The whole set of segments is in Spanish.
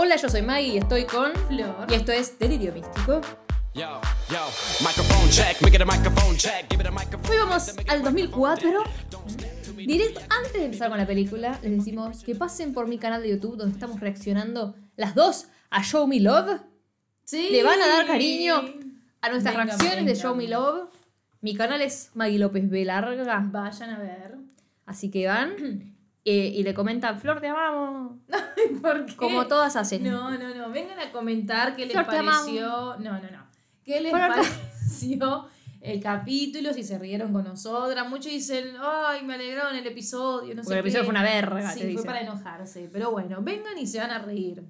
Hola, yo soy Maggie y estoy con Flor. Y esto es Delirio Místico. Hoy vamos al 2004. Directo, antes de empezar con la película, les decimos que pasen por mi canal de YouTube donde estamos reaccionando las dos a Show Me Love. Sí. Le van a dar cariño a nuestras Venga, reacciones de. Show Me Love. Mi canal es Maggie López B. Larga. Vayan a ver. Así que van eh, y le comentan, Flor, te amamos. ¿Por qué? Como todas hacen. No, no, no. Vengan a comentar qué les Flor, pareció. No, no, no. ¿Qué les Flor, pareció el capítulo? Si se rieron con nosotras. Muchos dicen, ay, me alegraron el episodio. No sé el episodio fue una verga, Sí, te fue dicen. para enojarse. Pero bueno, vengan y se van a reír.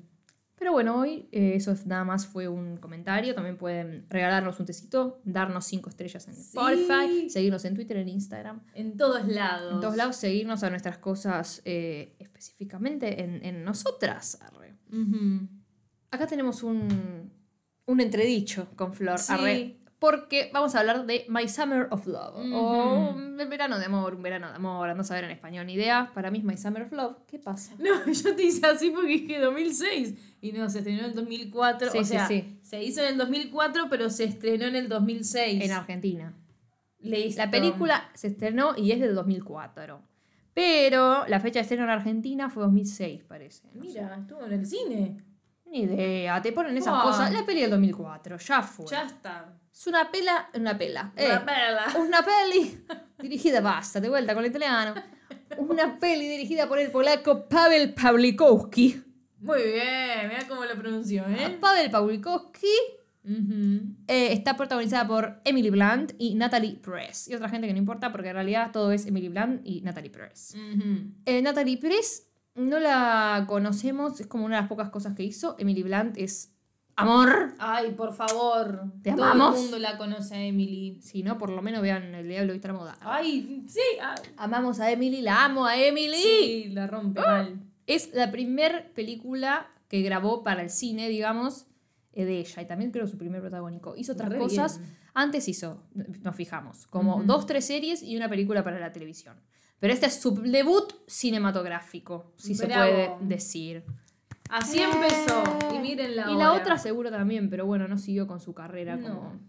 Pero bueno, hoy eh, eso es- nada más fue un comentario. También pueden regalarnos un tecito, darnos cinco estrellas en Spotify, seguirnos en Twitter, en Instagram. En todos lados. En todos lados, seguirnos a nuestras cosas eh, específicamente en, en nosotras. arre. Acá tenemos un, un entredicho con Flor. Sí. arre, porque vamos a hablar de My Summer of Love. O un verano de amor, un verano de amor. No saber en español ni idea. Para mí es My Summer of Love. ¿Qué pasa? No, yo te hice así porque dije 2006 y no, se estrenó en el 2004. Sí, o sí, sea, sí. se hizo en el 2004, pero se estrenó en el 2006. En Argentina. Listo. La película se estrenó y es del 2004. Pero la fecha de estreno en Argentina fue 2006, parece. No sé. Mira, estuvo en el cine. Ni idea, te ponen esas Ah. cosas. La peli del 2004, ya fue. Ya está. Es una pela, una pela. Una eh, perla. una peli dirigida, basta, de vuelta con el italiano. Una peli dirigida por el polaco Pavel Pawlikowski. Muy bien, mira cómo lo pronunció, ¿eh? Pavel Pawlikowski eh, está protagonizada por Emily Blunt y Natalie Press. Y otra gente que no importa porque en realidad todo es Emily Blunt y Natalie Press. Eh, Natalie Press no la conocemos, es como una de las pocas cosas que hizo. Emily Blunt es amor. Ay, por favor. Te Todo amamos. el mundo la conoce a Emily. Si no, por lo menos vean El Diablo la Moda. Ay, sí. ay. Amamos a Emily, la amo a Emily. Sí, la rompe mal. Es la primer película que grabó para el cine, digamos, eh, de ella. Y también creo su primer protagónico. Hizo otras Re cosas. bien. Antes hizo, nos fijamos, como dos, tres series y una película para la televisión. Pero este es su debut cinematográfico, si se puede decir. Así empezó. Y miren la Y la otra seguro también, pero bueno, no siguió con su carrera No. como,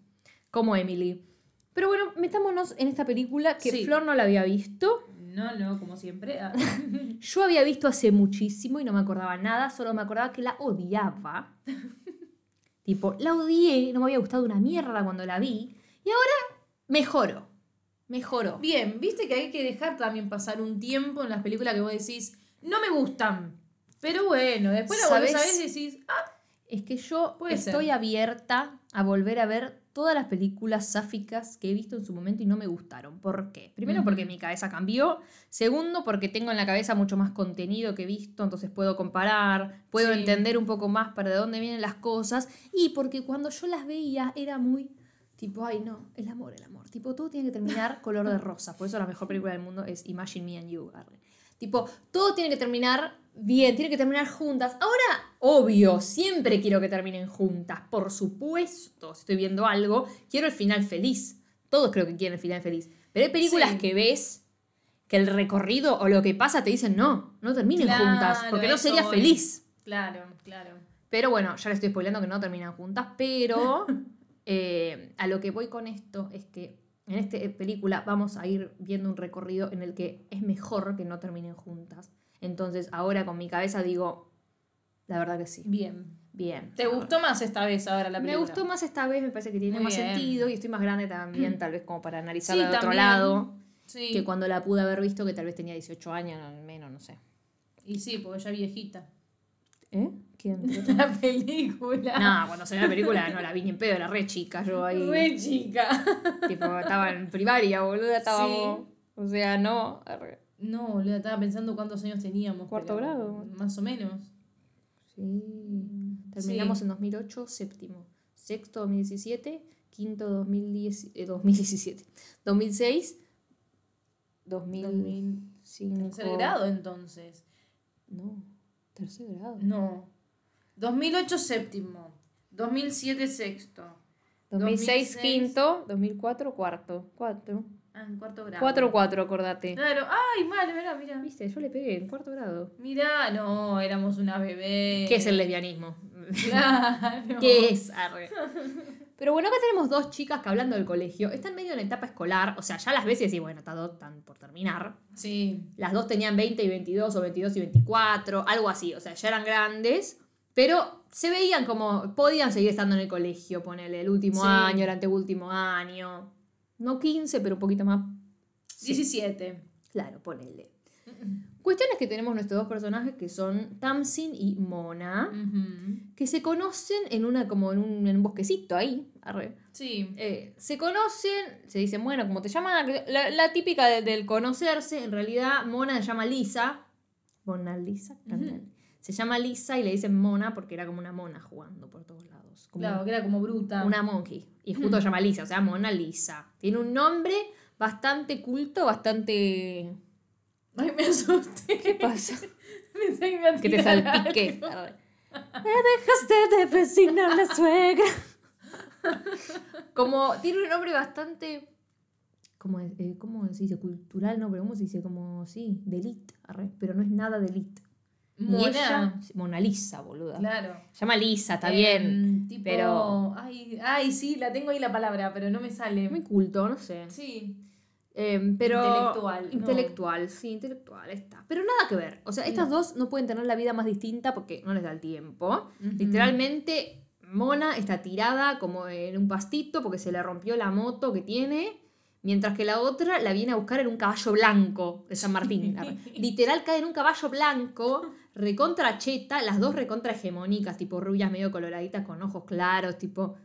como Emily. Pero bueno, metámonos en esta película que Sí. Flor no la había visto. No, no, como siempre. Ah. Yo había visto hace muchísimo y no me acordaba nada, solo me acordaba que la odiaba. tipo, la odié, no me había gustado una mierda cuando la vi. Y ahora mejoró. Mejoró. Bien, viste que hay que dejar también pasar un tiempo en las películas que vos decís, no me gustan. Pero bueno, después la volvés a y decís, ah, Es que yo Puede estoy ser. abierta a volver a ver todas las películas sáficas que he visto en su momento y no me gustaron. ¿Por qué? Primero porque mi cabeza cambió. Segundo porque tengo en la cabeza mucho más contenido que he visto, entonces puedo comparar, puedo Sí. entender un poco más para de dónde vienen las cosas. Y porque cuando yo las veía era muy tipo, ay no, el amor, el amor. Tipo, todo tiene que terminar color de rosa. Por eso la mejor película del mundo es Imagine Me and You. Tipo, todo tiene que terminar bien, tiene que terminar juntas. Ahora, obvio, siempre quiero que terminen juntas. Por supuesto, si estoy viendo algo, quiero el final feliz. Todos creo que quieren el final feliz. Pero hay películas Sí. que ves que el recorrido o lo que pasa te dicen no, no terminen Claro, juntas, porque no sería voy. feliz. claro, claro. Pero bueno, ya le estoy spoileando que no terminan juntas, pero eh, a lo que voy con esto es que en esta película vamos a ir viendo un recorrido en el que es mejor que no terminen juntas. Entonces ahora con mi cabeza digo, la verdad que sí. Bien. Bien. ¿Te gustó más esta vez ahora la Me película? gustó más esta vez, me parece que tiene Muy más bien. sentido y estoy más grande también, tal vez como para analizarla Sí, de otro también. lado, Sí. que cuando la pude haber visto que tal vez tenía 18 años, menos, no sé. Y sí, porque ya viejita. ¿Eh? ¿Quién? La película. no, cuando salió la película no la vi ni en pedo, era re chica yo ahí. Re chica. Tipo, estaba en primaria, boluda, estábamos. Sí. O sea, no. No, estaba pensando cuántos años teníamos. Cuarto pero grado. Más o menos. Sí. Terminamos Sí. en 2008, séptimo. Sexto, 2017. Quinto, 2010, eh, 2017. 2006. 2005. Tercer grado, entonces. No, tercer grado. No. 2008 séptimo. 2007 sexto. 2006, 2006. quinto. 2004, cuarto. Cuatro. Ah, en cuarto grado. 4-4, acordate. Claro. Ay, mal, mirá, mirá. Viste, yo le pegué en cuarto grado. Mirá, no, éramos una bebé. ¿Qué es el lesbianismo? Claro. ¿Qué es? Arre. Pero bueno, acá tenemos dos chicas que hablando del colegio están medio en etapa escolar. O sea, ya las ves y bueno, están por terminar. Sí. Las dos tenían 20 y 22 o 22 y 24, algo así. O sea, ya eran grandes. Pero se veían como, podían seguir estando en el colegio, ponele, el último Sí. año, el anteúltimo año. No 15, pero un poquito más. 17. Claro, ponele. Cuestión es que tenemos nuestros dos personajes que son Tamsin y Mona, que se conocen en una como en un, en un bosquecito ahí. arre. Sí. Eh, se conocen, se dicen, bueno, como te llaman, la, la típica de- del conocerse, en realidad Mona se llama Lisa. Mona Lisa. Se llama Lisa y le dicen Mona porque era como una mona jugando por todos lados. Como Claro, que era como bruta. una monkey. Y justo se llama Lisa, o sea, Mona Lisa. Tiene un nombre bastante culto, bastante... Ay, me asusté. ¿Qué pasa? Pensé que me que te salpique. Me dejaste de vecina la suegra. Como tiene un nombre bastante. ¿Cómo, es? Eh, ¿Cómo se dice? Cultural, no, pero ¿cómo se dice? Como, sí, de elite, arre, pero no es nada de Y Mona. ella, Mona Lisa, boluda. Claro. Se llama Lisa, está Em, bien. tipo, pero- Ay, ay, sí, la tengo ahí la palabra, pero no me sale. Muy culto, no sé. Sí. Em, pero Intelectual, no. Intelectual, sí, intelectual está. Pero nada que ver. O sea, estas No. dos no pueden tener la vida más distinta porque no les da el tiempo. Literalmente, Mona está tirada como en un pastito porque se le rompió la moto que tiene. Mientras que la otra la viene a buscar en un caballo blanco de San Martín. Literal cae en un caballo blanco, recontra cheta, las dos recontra hegemónicas, tipo rubias medio coloraditas con ojos claros, tipo.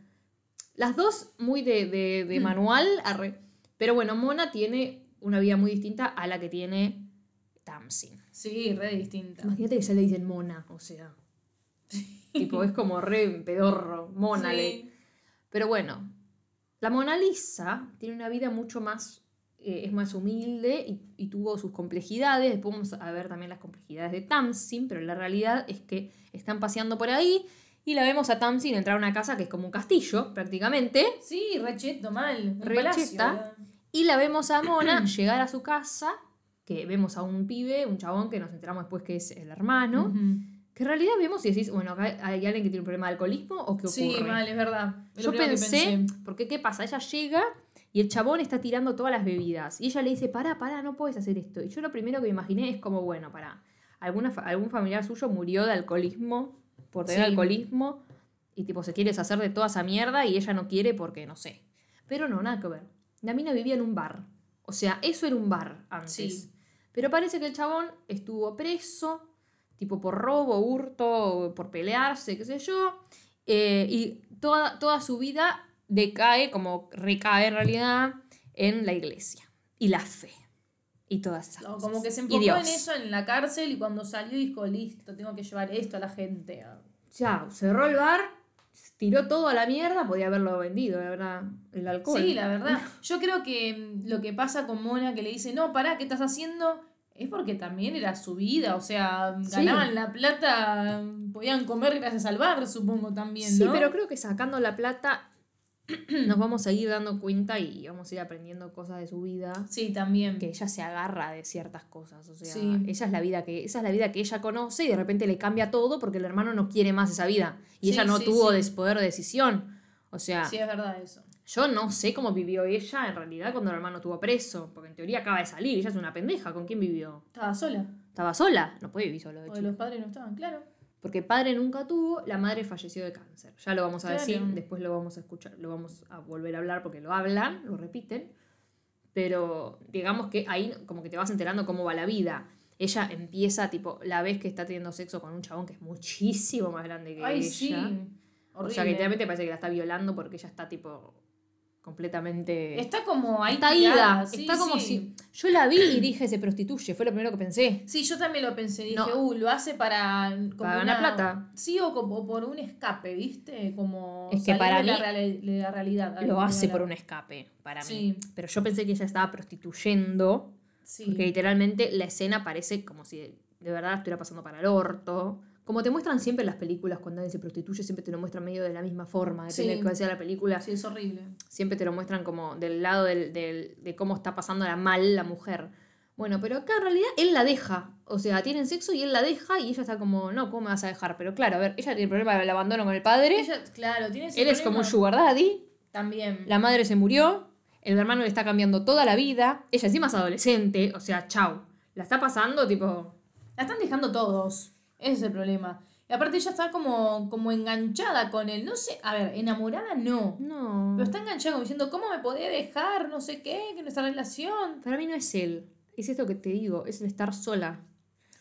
Las dos muy de, de- de manual, arre. Pero bueno, Mona tiene una vida muy distinta a la que tiene Tamsin. Sí, re distinta. Imagínate que ya le dicen Mona, o sea. tipo, es como re pedorro, Mona le. Sí. Pero bueno, la Mona Lisa tiene una vida mucho más, eh, es más humilde y, y tuvo sus complejidades. Después vamos a ver también las complejidades de Tamsin, pero la realidad es que están paseando por ahí y la vemos a Tamsin entrar a una casa que es como un castillo, prácticamente. Sí, recheto, mal. Un Re palacio, cheta. ¿verdad? Y la vemos a Mona llegar a su casa, que vemos a un pibe, un chabón que nos enteramos después que es el hermano. Que en realidad vemos y decís, bueno, acá hay alguien que tiene un problema de alcoholismo o qué ocurre. Sí, mal, es verdad. Es Yo que pensé, porque ¿qué pasa? Ella llega y el chabón está tirando todas las bebidas. Y ella le dice, pará, pará, no puedes hacer esto. Y yo lo primero que me imaginé es como, bueno, pará. Alguna, algún familiar suyo murió de alcoholismo, por tener Sí. alcoholismo, y tipo se quiere deshacer de toda esa mierda y ella no quiere porque no sé. Pero no, nada que ver. La mina vivía en un bar. O sea, eso era un bar antes. Sí. Pero parece que el chabón estuvo preso, tipo por robo, hurto, por pelearse, qué sé yo. eh, y toda, toda su vida decae, como recae en realidad, en la iglesia. Y la fe. Y todas esas No, cosas. como que se enfocó en eso en la cárcel y cuando salió dijo, listo, tengo que llevar esto a la gente. Chao, cerró el bar, tiró todo a la mierda, podía haberlo vendido, la verdad, el alcohol. Sí, la verdad. Yo creo que mm, lo que pasa con Mona, que le dice, no, pará, ¿qué estás haciendo? Es porque también era su vida, o sea, Sí. ganaban la plata, podían comer gracias al bar, supongo también, Sí, ¿no? pero creo que sacando la plata nos vamos a ir dando cuenta y vamos a ir aprendiendo cosas de su vida. Sí, también. que ella se agarra de ciertas cosas, o sea, Sí. ella es la vida que esa es la vida que ella conoce y de repente le cambia todo porque el hermano no quiere más esa vida y Sí, ella no sí, tuvo poder de decisión. O sea, Sí, es verdad eso. yo no sé cómo vivió ella en realidad cuando el hermano estuvo preso, porque en teoría acaba de salir, ella es una pendeja, ¿con quién vivió? Estaba sola, Estaba sola, no puede vivir sola de porque los padres no estaban, claro. Porque padre nunca tuvo, la madre falleció de cáncer. Ya lo vamos a Claro. decir, después lo vamos a escuchar, lo vamos a volver a hablar porque lo hablan, lo repiten. Pero digamos que ahí como que te vas enterando cómo va la vida. Ella empieza, tipo, la vez que está teniendo sexo con un chabón que es muchísimo más grande que Ay, ella. sí. O sea, que literalmente parece que la está violando porque ella está, tipo, completamente... Está como ahí está tirada, ida. sí, está como sí. si... Yo la vi y dije, se prostituye. Fue lo primero que pensé. Sí, yo también lo pensé. Dije, No. uh, lo hace para. como Para ganar una- plata. Sí, o como por un escape, ¿viste? Como. Es que para de la, mí reali- de la realidad. Lo hace por un escape, para mí. Pero yo pensé que ella estaba prostituyendo. Sí. Porque literalmente la escena parece como si de verdad estuviera pasando para el orto. Como te muestran siempre en las películas cuando alguien se prostituye, siempre te lo muestran medio de la misma forma, depende Sí. de cuál sea la película. Sí, es horrible. Siempre te lo muestran como del lado del, del- de cómo está pasándola mal la mujer. Bueno, pero acá en realidad él la deja. O sea, tienen sexo y él la deja y ella está como, no, ¿cómo me vas a dejar? Pero claro, a ver, ella tiene el problema del abandono con el padre. Ella, claro, tiene ese él es como un sugar daddy. También. La madre se murió. El hermano le está cambiando toda la vida. Ella encima es adolescente. O sea, chau. La está pasando tipo... La están dejando todos. Ese es el problema. Y aparte ella está como, como enganchada con él. No sé, a ver, enamorada no. No. Pero está enganchada como diciendo, ¿cómo me podés dejar? No sé qué, que nuestra relación. Para mí no es él. Es esto que te digo. Es el estar sola.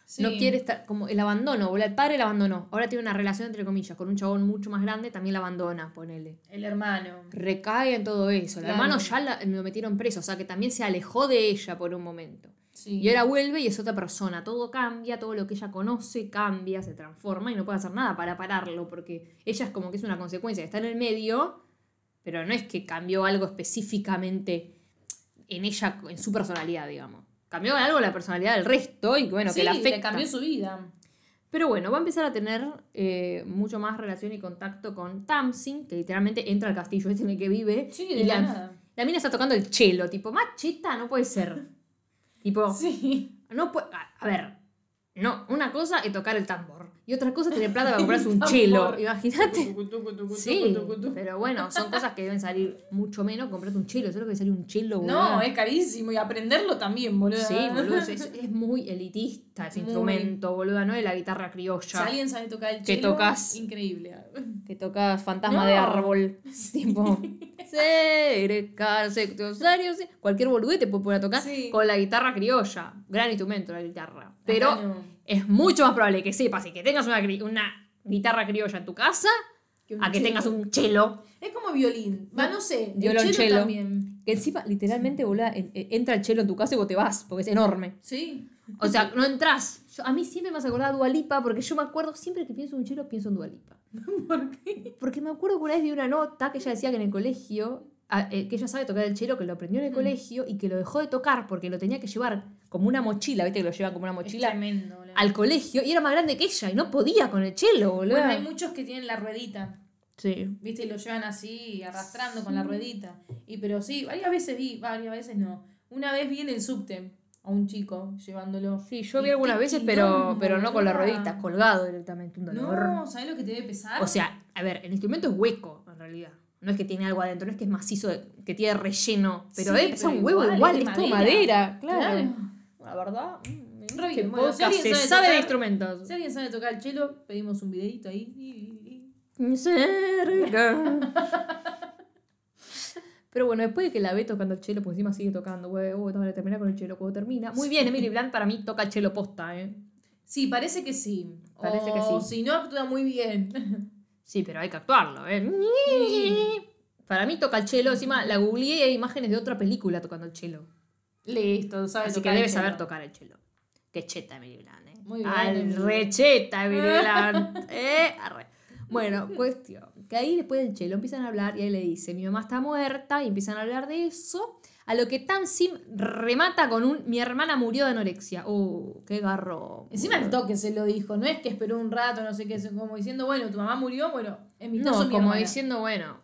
Sí. No quiere estar, como el abandono, boludo. El padre la abandonó. Ahora tiene una relación, entre comillas, con un chabón mucho más grande, también la abandona, ponele. El hermano. Recae en todo eso. El Claro. hermano ya la- lo metieron preso, o sea que también se alejó de ella por un momento. Sí. Y ahora vuelve y es otra persona. Todo cambia, todo lo que ella conoce cambia, se transforma y no puede hacer nada para pararlo, porque ella es como que es una consecuencia. Está en el medio, pero no es que cambió algo específicamente en ella, en su personalidad, digamos. Cambió algo la personalidad del resto y bueno, sí, que la le afecta. cambió su vida. Pero bueno, va a empezar a tener eh, mucho más relación y contacto con Tamsin, que literalmente entra al castillo este en el que vive. Sí, y la mina está tocando el chelo, tipo, más cheta no puede ser. Tipo, Sí. no puede. A, a ver, no, una cosa es tocar el tambor y otra cosa es tener plata para comprarse un chelo. Imagínate. Sí, pero bueno, son cosas que deben salir mucho menos. Comprarte un chelo, ¿sabes lo que sale un chelo, No, es carísimo. Y aprenderlo también, boludo. Sí, boludo, es, es muy elitista ese Muy. instrumento, boluda, ¿no? De la guitarra Si criolla. alguien sabe tocar el Que chelo, tocas. increíble. Que tocas fantasma No. de árbol. Tipo. Cerca. Cualquier boludez te puede poner a tocar Sí. con la guitarra criolla. Gran instrumento la guitarra. Pero. Es mucho más probable que sepas y que tengas una, una guitarra criolla en tu casa Que un a que chelo. tengas un chelo. Es como violín. Va, no sé. el Violonchelo. chelo también. Que encima, literalmente, boluda, en- en- entra el chelo en tu casa y vos te vas, porque es enorme. Sí. O sea, no entras. Yo- a mí siempre me has acordado a Dualipa, porque yo me acuerdo, siempre que pienso en un chelo, pienso en Dualipa. ¿Por qué? Porque me acuerdo que una vez vi una nota que ella decía que en el colegio, eh, que ella sabe tocar el chelo, que lo aprendió en el Mm. colegio y que lo dejó de tocar porque lo tenía que llevar como una mochila, ¿viste? Que lo lleva como una mochila tremendo. al colegio y era más grande que ella y no podía con el chelo, boludo. Bueno, hay muchos que tienen la ruedita. Sí. ¿Viste? Y lo llevan así, arrastrando con la ruedita. Y pero sí, varias veces vi, varias veces no. Una vez vi en el subte a un chico llevándolo. Sí, yo vi algunas veces, pero, pero no con la ruedita, colgado directamente, un dolor. No, ¿sabes lo que te debe pesar? O sea, a ver, el instrumento es hueco, en realidad. No es que tiene algo adentro, no es que es macizo, que tiene relleno. Pero Sí, pero un huevo igual, es es todo madera. madera. Claro. Claro. La verdad, mm, Re bien. Bueno, si se sabe de instrumentos. si alguien sabe tocar el chelo, pedimos un videito ahí. Cerca. Pero bueno, después de que la ve tocando el chelo, pues encima sigue tocando, güey, uy, vamos a terminar con el chelo cuando termina. Muy bien, Emily Blunt para mí toca el chelo posta, ¿eh? Sí, parece que sí. Parece que O sí. Si no, actúa muy bien. Sí, pero hay que actuarlo, ¿eh? Para mí toca el chelo, encima la googleé y hay imágenes de otra película tocando el chelo. Listo, sabe Así que tocar el debe chelo. saber tocar el chelo. Qué cheta Emily Blunt, ¿eh? Muy bien, Al recheta Emily Blunt. ¿eh? Arre. Bueno, cuestión. Que ahí después del chelo empiezan a hablar y ahí le dice, mi mamá está muerta y empiezan a hablar de eso. A lo que Tamsin remata con un, mi hermana murió de anorexia. Uh, qué garro. Encima el toque se lo dijo, no es que esperó un rato, no sé qué, como diciendo, bueno, tu mamá murió, bueno, en mi caso No, mi como hermana. diciendo, bueno,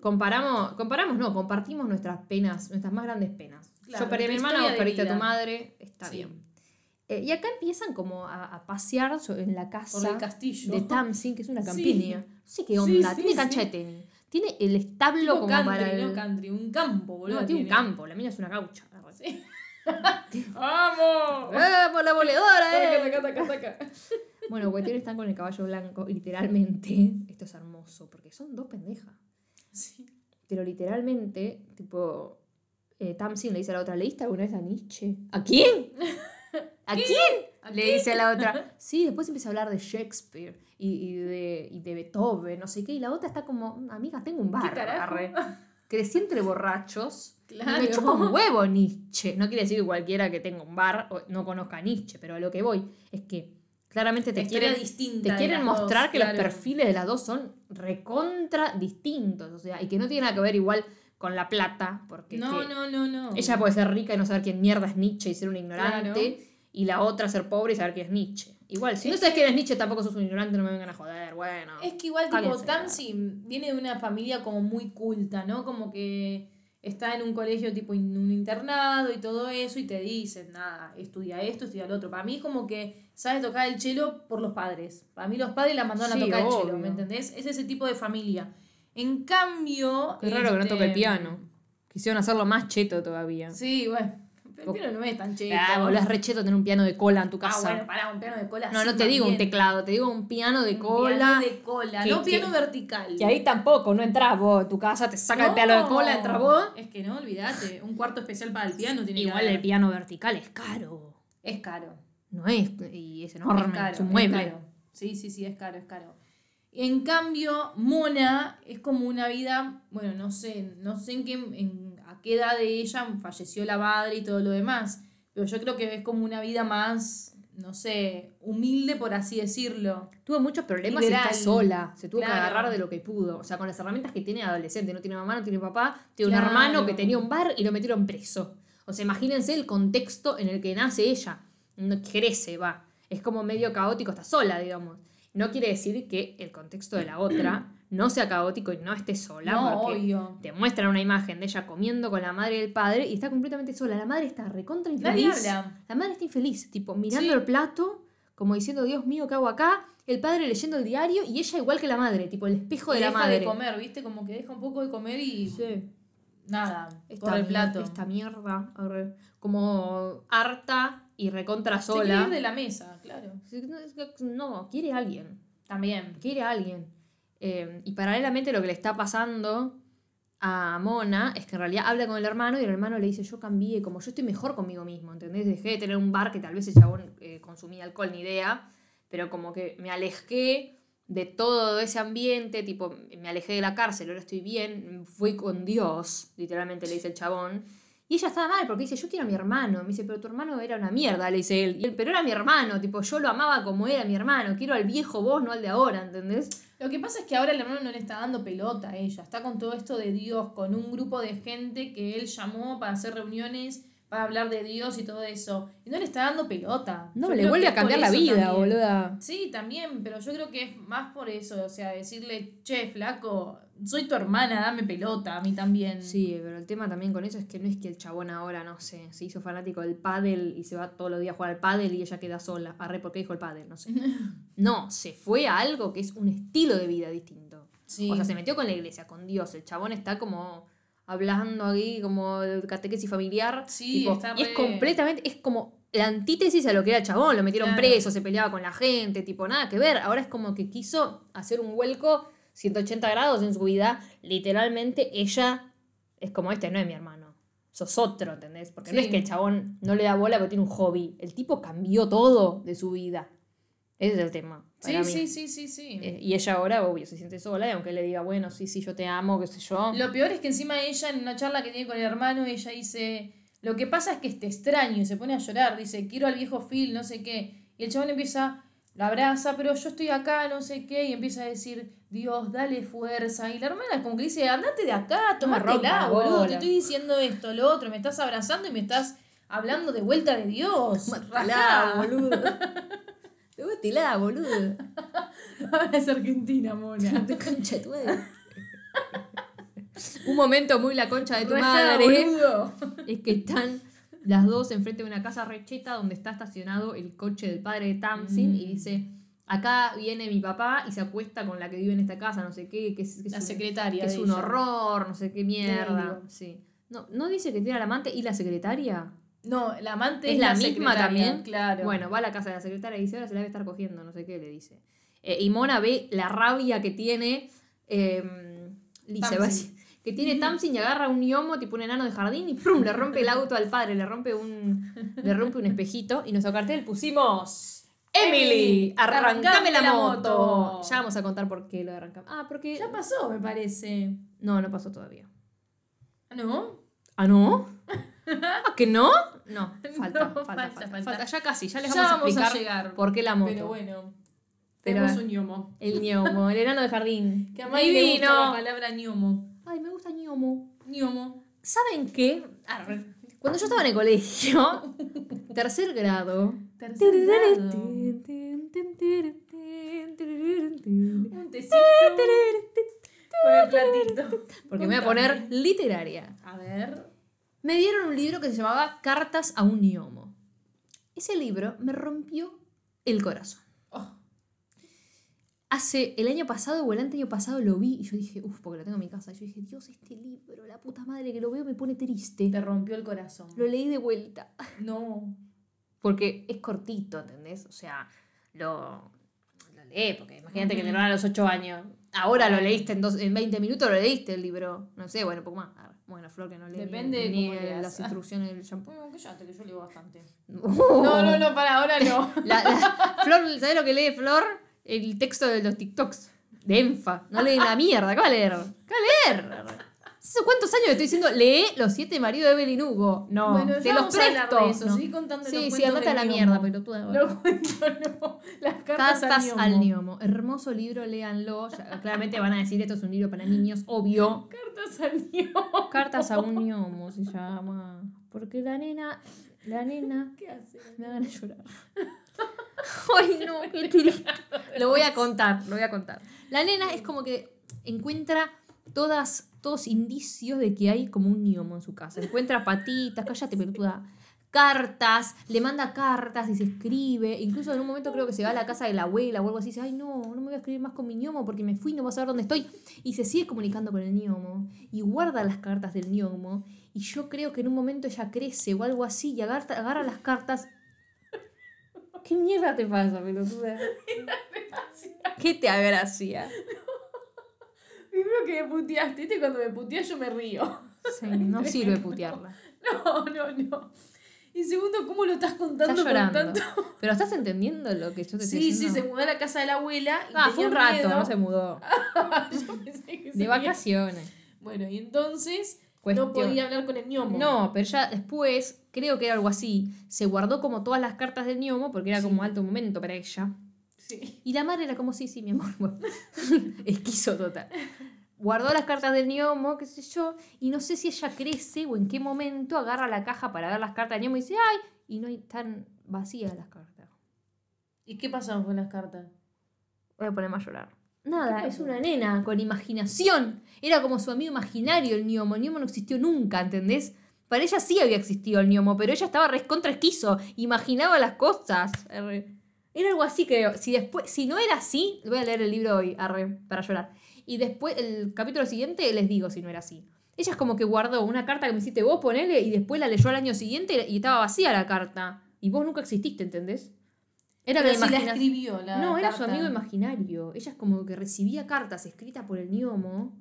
comparamos, comparamos, no, compartimos nuestras penas, nuestras más grandes penas. Claro, Yo perdí a mi de perdiste a tu madre, está Sí. bien. Eh, y acá empiezan como a, a pasear en la casa Por el castillo. de Tamsin, que es una Sí. campiña. No sé qué Sí, onda, sí, tiene cancha sí. de tenis. Tiene el establo Tipo como country, para el... no country, un campo, boludo. No, tiene un campo, la mina es una gaucha. Sí. ¡Vamos! ¡Vamos, la boledora, eh! Taca, taca, taca. Bueno, cuestión están con el caballo blanco, literalmente, esto es hermoso, porque son dos pendejas. Sí. Pero literalmente, tipo, eh, Tamsin le dice a la otra, ¿leíste alguna vez a Nietzsche? ¿A quién? ¿A quién? ¿A Le dice a la otra. Sí, después empieza a hablar de Shakespeare y, y de, y de Beethoven, no sé qué. Y la otra está como, "Mm, amiga, tengo un bar. arre. Crecí entre borrachos. y Claro. me chupa un huevo Nietzsche. No quiere decir que cualquiera que tenga un bar o no conozca a Nietzsche, pero a lo que voy es que claramente te Historia quieren, distinta te quieren mostrar dos, que claro. los perfiles de las dos son recontra distintos. O sea, y que no tiene nada que ver igual con la plata. Porque No, no, no, no. ella puede ser rica y no saber quién mierda es Nietzsche y ser una ignorante. Claro. Y la otra ser pobre y saber quién es Nietzsche. Igual, si no Es sabes quién es Nietzsche, tampoco sos un ignorante, no me vengan a joder, bueno. Es que igual, tipo, Tamsin viene de una familia como muy culta, ¿no? Como que está en un colegio, tipo, en un internado y todo eso, y te dicen, nada, estudia esto, estudia lo otro. Para mí, como que sabe tocar el chelo por los padres. Para mí, los padres la mandaron Sí, a tocar el chelo, ¿me entendés? Es ese tipo de familia. En cambio. Qué raro que no este, toque el piano. Quisieron hacerlo más cheto todavía. Sí, bueno. Pero el piano no es tan cheto. Ah, boludo, es re cheto tener un piano de cola en tu Ah, casa. bueno, pará, un piano de cola. no, sí, no te digo un teclado, te digo un piano de Un cola. piano de cola, que- no piano que- vertical. Que ahí tampoco, no entras vos. Tu casa te saca el No. piano de cola, entras vos. Es que no, olvídate. Un cuarto especial para el piano tiene Igual que el piano vertical es caro. Es caro. No es, y es enorme, es caro. es un mueble. caro. Sí, sí, sí, es caro, es caro. En cambio, Mona es como una vida, bueno, no sé, no sé en qué, en, a qué edad de ella falleció la madre y todo lo demás, pero yo creo que es como una vida más, no sé, humilde por así decirlo. Tuvo muchos problemas Liberal. y está sola. Se tuvo que agarrar de lo que pudo. O sea, con las herramientas que tiene adolescente. No tiene mamá, no tiene papá. Tiene un hermano que tenía un bar y lo metieron preso. O sea, imagínense el contexto en el que nace ella. No, crece, va. Es como medio caótico, está sola, digamos. No quiere decir que el contexto de la otra no sea caótico y no esté sola. No, porque obvio. te muestran una imagen de ella comiendo con la madre y el padre y está completamente sola. La madre está recontra Nadie infeliz. habla. La madre está infeliz, tipo mirando Sí. el plato, como diciendo, Dios mío, ¿qué hago acá? El padre leyendo el diario y ella igual que la madre, tipo el espejo Y de la deja madre. de comer, ¿viste? Como que deja un poco de comer y Sí. nada, Esta, el plato. Esta mierda, como harta y recontra Se quiere sola. ir de la mesa, claro. No, quiere a alguien. También. quiere a alguien. Eh, y paralelamente lo que le está pasando a Mona es que en realidad habla con el hermano y el hermano le dice, yo cambié, como yo estoy mejor conmigo mismo, ¿entendés? Dejé de tener un bar que tal vez el chabón eh, consumía alcohol, ni idea, pero como que me alejé de todo ese ambiente, tipo, me alejé de la cárcel, ahora estoy bien, fui con Dios, literalmente le dice el chabón. Y ella estaba mal porque dice, yo quiero a mi hermano. Me dice, pero tu hermano era una mierda, le dice él, pero era mi hermano, tipo, yo lo amaba como era mi hermano. Quiero al viejo vos, no al de ahora, ¿entendés? Lo que pasa es que ahora el hermano no le está dando pelota a ella. Está con todo esto de Dios, con un grupo de gente que él llamó para hacer reuniones, para hablar de Dios y todo eso. Y no le está dando pelota. No, Yo le vuelve a cambiar la vida, también. boluda. Sí, también, pero yo creo que es más por eso. O sea, decirle, che, flaco, soy tu hermana, dame pelota, a mí también. Sí, pero el tema también con eso es que no es que el chabón ahora, no sé, se hizo fanático del pádel y se va todos los días a jugar al pádel y ella queda sola. Arre, ¿por qué dijo el pádel? No sé. No, se fue a algo que es un estilo de vida distinto. Sí. O sea, se metió con la iglesia, con Dios. El chabón está como hablando aquí como de catequesis familiar. Sí, tipo, está y es completamente, es como la antítesis a lo que era el chabón. Lo metieron Claro. preso, se peleaba con la gente, tipo, nada que ver. Ahora es como que quiso hacer un vuelco 180 grados en su vida. Literalmente, ella es como este, no es mi hermano. Sos otro, ¿entendés? Porque no es que el chabón no le da bola porque tiene un hobby. El tipo cambió todo de su vida. Ese es el tema. Sí, mí. sí, sí, sí, sí. Eh, y ella ahora, obvio, se siente sola y aunque le diga, bueno, sí, sí, yo te amo, qué sé yo. Lo peor es que encima ella, en una charla que tiene con el hermano, ella dice, lo que pasa es que te extraño, y se pone a llorar, dice, quiero al viejo Phil, no sé qué. Y el chabón empieza, la abraza, pero yo estoy acá, no sé qué, y empieza a decir, Dios, dale fuerza. Y la hermana como que dice, andate de acá, No tomátela, rompas boludo, te estoy diciendo esto, lo otro, me estás abrazando y me estás hablando de vuelta de Dios. Rajá. boludo. Tomátela, boludo. Ahora es Argentina, mona. De concha de tu madre. Un momento muy la concha de tu Rajá, madre. boludo. Es que están las dos enfrente de una casa recheta donde está estacionado el coche del padre de Tamsin Mm. y dice, acá viene mi papá y se acuesta con la que vive en esta casa, no sé qué, que es, que es La un- secretaria. que es un ella. horror, no sé qué mierda. Sí. No, ¿No dice que tiene al amante y la secretaria? No, la amante ¿Es es, la la, misma también? Claro. Bueno, va a la casa de la secretaria y dice, ahora se la debe estar cogiendo, no sé qué, le dice. Eh, y Mona ve la rabia que tiene eh, Lisa, que tiene Tamsin y agarra un gnomo, tipo un enano de jardín, y ¡prum! le rompe el auto al padre, le rompe un, le rompe un espejito. Y nuestro cartel pusimos... ¡Emily! ¡Arrancame la, moto. Ya vamos a contar por qué lo de arrancame. Ah, porque... Ya pasó, me parece. No, no pasó todavía. ¿Ah, ¿No? ¿Ah, no? ¿Ah, que no? No, falta, No, falta, falta, falta. Ya casi, ya les Ya vamos a vamos a explicar llegar. por qué la moto. Pero bueno. Pero- tenemos un ñomo. El ñomo, el enano de jardín. Que a May le gusta la palabra ñomo. Ay, me gusta ñomo. ñomo. ¿Saben qué? Cuando yo estaba en el colegio, tercer grado. Tercer grado. Un tecito. Con el platito. Porque me voy a poner literaria. A ver. Me dieron un libro que se llamaba Cartas a un gnomo. Ese libro me rompió el corazón. Hace el año pasado o el año pasado lo vi y yo dije, uff, porque lo tengo en mi casa. Yo dije, Dios, este libro, la puta madre que lo veo me pone triste. te rompió el corazón. Lo leí de vuelta. No. Porque es cortito, ¿entendés? O sea, lo, lo leí, porque imagínate que te lo dan a los 8 años. Ahora lo leíste en, dos, en 20 minutos, lo leíste el libro. No sé, bueno, poco más. Bueno, Flor que no lee Depende de ni, cómo ni leas. las instrucciones del shampoo. Bueno, cállate, que yo leo bastante. No, No, no, no, para ahora no. La, la- Flor, ¿sabes lo que lee Flor? El texto de los TikToks. De Enfa. No lee la mierda. ¿Qué va a leer? ¿Qué va a leer? ¿Hace cuántos años le estoy diciendo? Lee Los siete maridos de Evelyn Hugo. No, Bueno, te los presto. de eso, No. seguí contando los Sí, sí, cuentos andate a la mierda, gnomo. pelotuda. Los cuentos no. Las cartas, Cartas al. Niomo. Hermoso libro, léanlo. Ya, claramente van a decir esto es un libro para niños, obvio. Cartas al gnomo. Cartas a un Niomo se llama. Porque la nena. La nena. ¿Qué hace? Me van a llorar. Ay, no, qué. Lo voy a contar, lo voy a contar. La nena es como que encuentra todas, todos indicios de que hay como un gnomo en su casa. Encuentra patitas, cállate, pelotuda. Cartas, le manda cartas y se escribe. Incluso en un momento creo que se va a la casa de la abuela o algo así. Dice, ay, no, no me voy a escribir más con mi gnomo porque me fui, no vas a saber dónde estoy. Y se sigue comunicando con el gnomo y guarda las cartas del gnomo. Y yo creo que en un momento ella crece o algo así y agarra, agarra las cartas ¿Qué mierda te pasa, pelotuda? ¿Qué te agracia? Primero que me puteaste, ¿viste? Cuando me puteas yo me río. Sí, no sirve putearla. No, no, no. Y segundo, ¿cómo lo estás contando Estás con llorando. tanto? Pero estás entendiendo lo que yo te estoy Sí, sí, diciendo. se mudó a la casa de la abuela. Y Ah, fue un rato, miedo. no se mudó. Yo pensé que De vacaciones. Bueno, y entonces no Cuestión. podía hablar con el gnomo. No, pero ya después, creo que era algo así. Se guardó como todas las cartas del gnomo porque era como alto momento para ella. Sí. Y la madre era como, sí, sí, mi amor. Bueno, Esquizo total. Guardó las cartas del gnomo, qué sé yo, y no sé si ella crece o en qué momento agarra la caja para ver las cartas del gnomo y dice, ay, y no tan vacías las cartas. ¿Y qué pasó con las cartas? Voy a ponerme a llorar. Nada, ¿Qué es una nena con imaginación. Era como su amigo imaginario el gnomo. El gnomo no existió nunca, ¿entendés? Para ella sí había existido el gnomo, pero ella estaba recontra esquizo. Imaginaba las cosas. Arre. Era algo así, creo. Si, después, si no era así, voy a leer el libro hoy, arre, para llorar. Y después, el capítulo siguiente, les digo si no era así. Ella es como que guardó una carta que me hiciste vos, ponele, y después la leyó al año siguiente y estaba vacía la carta. Y vos nunca exististe, ¿entendés? Era Pero la si la escribió la no, era su amigo imaginario. Ella es como que recibía cartas escritas por el Niomo.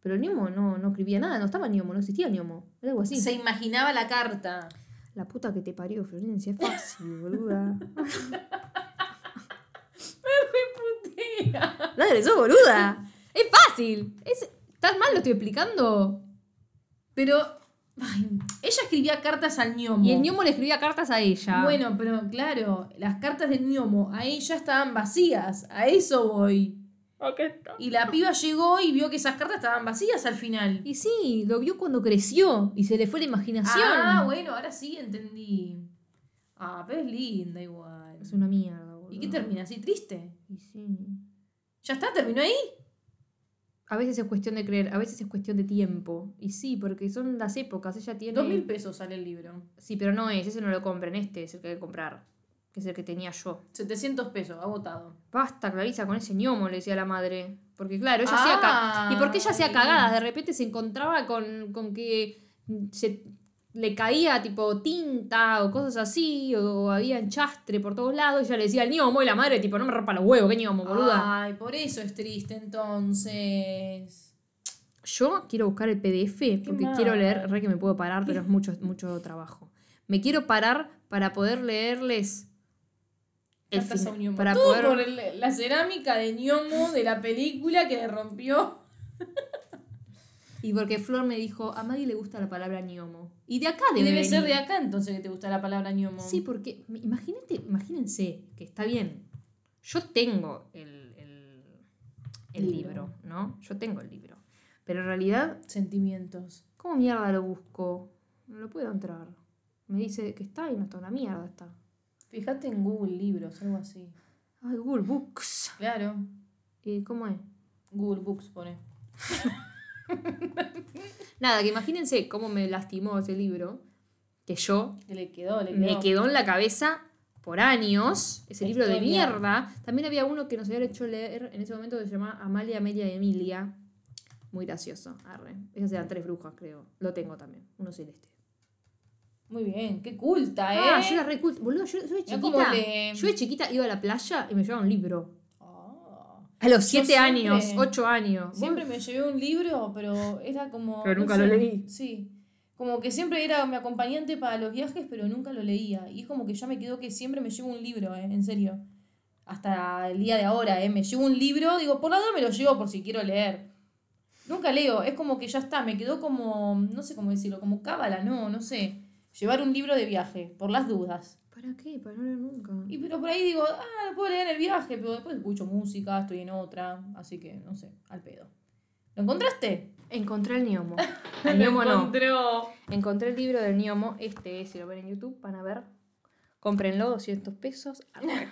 Pero el Niomo no, no escribía nada, no estaba Niomo, no existía Niomo. Era algo así. Se imaginaba la carta. La puta que te parió, Florencia, es fácil, boluda. Putea. Dale, sos boluda. Es fácil. Es, ¿Tan mal lo estoy explicando? Pero ay, ella escribía cartas al gnomo. Y el Niomo le escribía cartas a ella. Bueno, pero claro, las cartas del gnomo a ella estaban vacías. A eso voy. Y la piba llegó y vio que esas cartas estaban vacías al final. Y sí, lo vio cuando creció y se le fue la imaginación. Ah, bueno, ahora sí entendí. Ah, pero es linda igual. Es una mierda, boludo. ¿Y qué termina así triste? Y sí. ¿Ya está? ¿Terminó ahí? A veces es cuestión de creer, a veces es cuestión de tiempo. Y sí, porque son las épocas. Ella tiene. Dos mil pesos sale el libro. Sí, pero no es, ese no lo compren, este es el que hay que comprar. Que es el que tenía yo. 700 pesos, agotado. Basta, Clarisa, con ese ñomo, le decía la madre. Porque claro, ella hacía ca- ¿Y por qué ella hacía cagadas? De repente se encontraba con, con que se le caía tipo tinta o cosas así, o había enchastre por todos lados, y ella le decía al ñomo y la madre tipo, no me rompa los huevos, qué ñomo, boluda. Ay, por eso es triste entonces. Yo quiero buscar el PDF porque mal. quiero leer, re que me puedo parar, pero es mucho, mucho trabajo. Me quiero parar para poder leerles el final, para Todo poder por el- la cerámica de ñomo de la película que le rompió. Y porque Flor me dijo, a Maggie le gusta la palabra ñomo. Y de acá Y debe, debe ser de acá entonces que te gusta la palabra ñomo. Sí, porque imagínate, imagínense que está bien. Yo tengo el, el, el Libro. libro, ¿no? Yo tengo el libro. Pero en realidad, Sentimientos. ¿cómo mierda lo busco? No lo puedo entrar. Me dice que está y no está, una mierda está. Fíjate en Google Libros, algo así. Ay, Google Books. Claro. Eh, ¿Cómo es? Google Books pone. Nada, que imagínense cómo me lastimó ese libro. Que yo le quedó, le quedó. me quedó en la cabeza por años. Ese libro de mierda. También había uno que nos había hecho leer en ese momento que se llamaba Amalia, Amelia y Emilia. Muy gracioso. Arre. Esas eran tres brujas, creo. Lo tengo también. Uno celeste. Muy bien, qué culta, ¿eh? Ah, yo era re cool. Boludo, yo, yo de chiquita. Yo de chiquita iba a la playa y me llevaba un libro. A los siete siempre- años, ocho años. Siempre me llevé un libro, pero era como. Pero no nunca sé, lo leí. Sí. Como que siempre era mi acompañante para los viajes, pero nunca lo leía. Y es como que ya me quedó que siempre me llevo un libro, ¿eh? En serio. Hasta el día de ahora, ¿eh? Me llevo un libro, digo, por la duda me lo llevo por si quiero leer. Nunca leo, es como que ya está, me quedó como, no sé cómo decirlo, como cábala, no, no sé. Llevar un libro de viaje, por las dudas. ¿Para qué? Para no leer nunca. Y pero por ahí digo, ah, puedo leer en el viaje, pero después escucho música, estoy en otra, así que no sé, al pedo. ¿Lo encontraste? Encontré el Niomo. El Niomo no. Encontró. Encontré el libro del Niomo. Este, si lo ven en YouTube, van a ver. Cómprenlo, 200 pesos.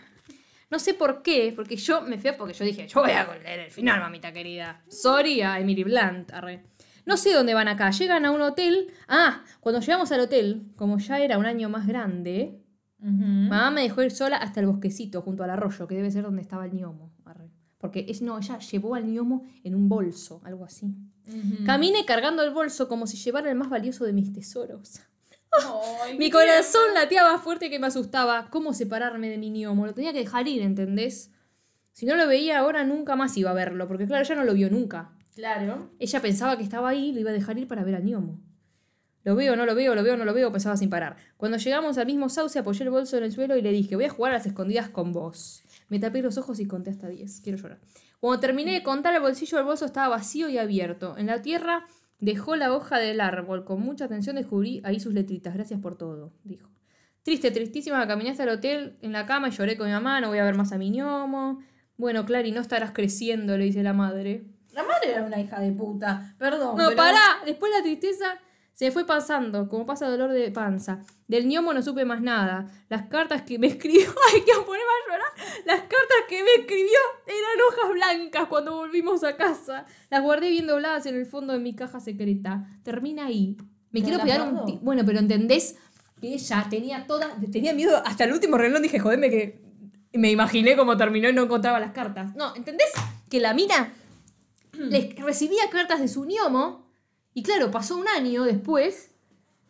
No sé por qué, porque yo me fui a- porque yo dije, yo voy a leer el final, mamita querida. Sorry a Emily Blunt. arre. No sé dónde van acá. Llegan a un hotel. Ah, cuando llegamos al hotel, como ya era un año más grande, mamá me dejó ir sola hasta el bosquecito, junto al arroyo, que debe ser donde estaba el Niomo. Porque es, no, ella llevó al Niomo en un bolso, algo así. Caminé cargando el bolso como si llevara el más valioso de mis tesoros. Ay, Mi corazón latía más fuerte que me asustaba. ¿Cómo separarme de mi Niomo? Lo tenía que dejar ir, ¿entendés? Si no lo veía ahora, nunca más iba a verlo, porque claro, ella no lo vio nunca. Claro. Ella pensaba que estaba ahí y lo iba a dejar ir para ver a Niomo. Lo veo, no lo veo, lo veo, no lo veo, pensaba sin parar. Cuando llegamos al mismo sauce, apoyé el bolso en el suelo y le dije, voy a jugar a las escondidas con vos. Me tapé los ojos y conté hasta 10. Quiero llorar. Cuando terminé de contar, el bolsillo del bolso estaba vacío y abierto. En la tierra dejó la hoja del árbol. Con mucha atención descubrí ahí sus letritas. Gracias por todo, dijo. Triste, tristísima, caminé hasta el hotel en la cama y lloré con mi mamá. No voy a ver más a mi ñomo. Bueno, Clary, no estarás creciendo, le dice la madre. La madre era una hija de puta. Perdón. No, pero- pará. Después la tristeza se fue pasando, como pasa dolor de panza. Del ñomo no supe más nada. Las cartas que me escribió, ay, que ponerme a llorar. Las cartas que me escribió eran hojas blancas cuando volvimos a casa. Las guardé bien dobladas en el fondo de mi caja secreta. Termina ahí. Me ¿No quiero pegar un Bueno, pero ¿entendés? Que ella tenía toda, tenía miedo hasta el último renglón. Dije, jodeme que me imaginé cómo terminó y no encontraba las cartas. No, ¿entendés? Que la mina les recibía cartas de su ñomo y claro, pasó un año después,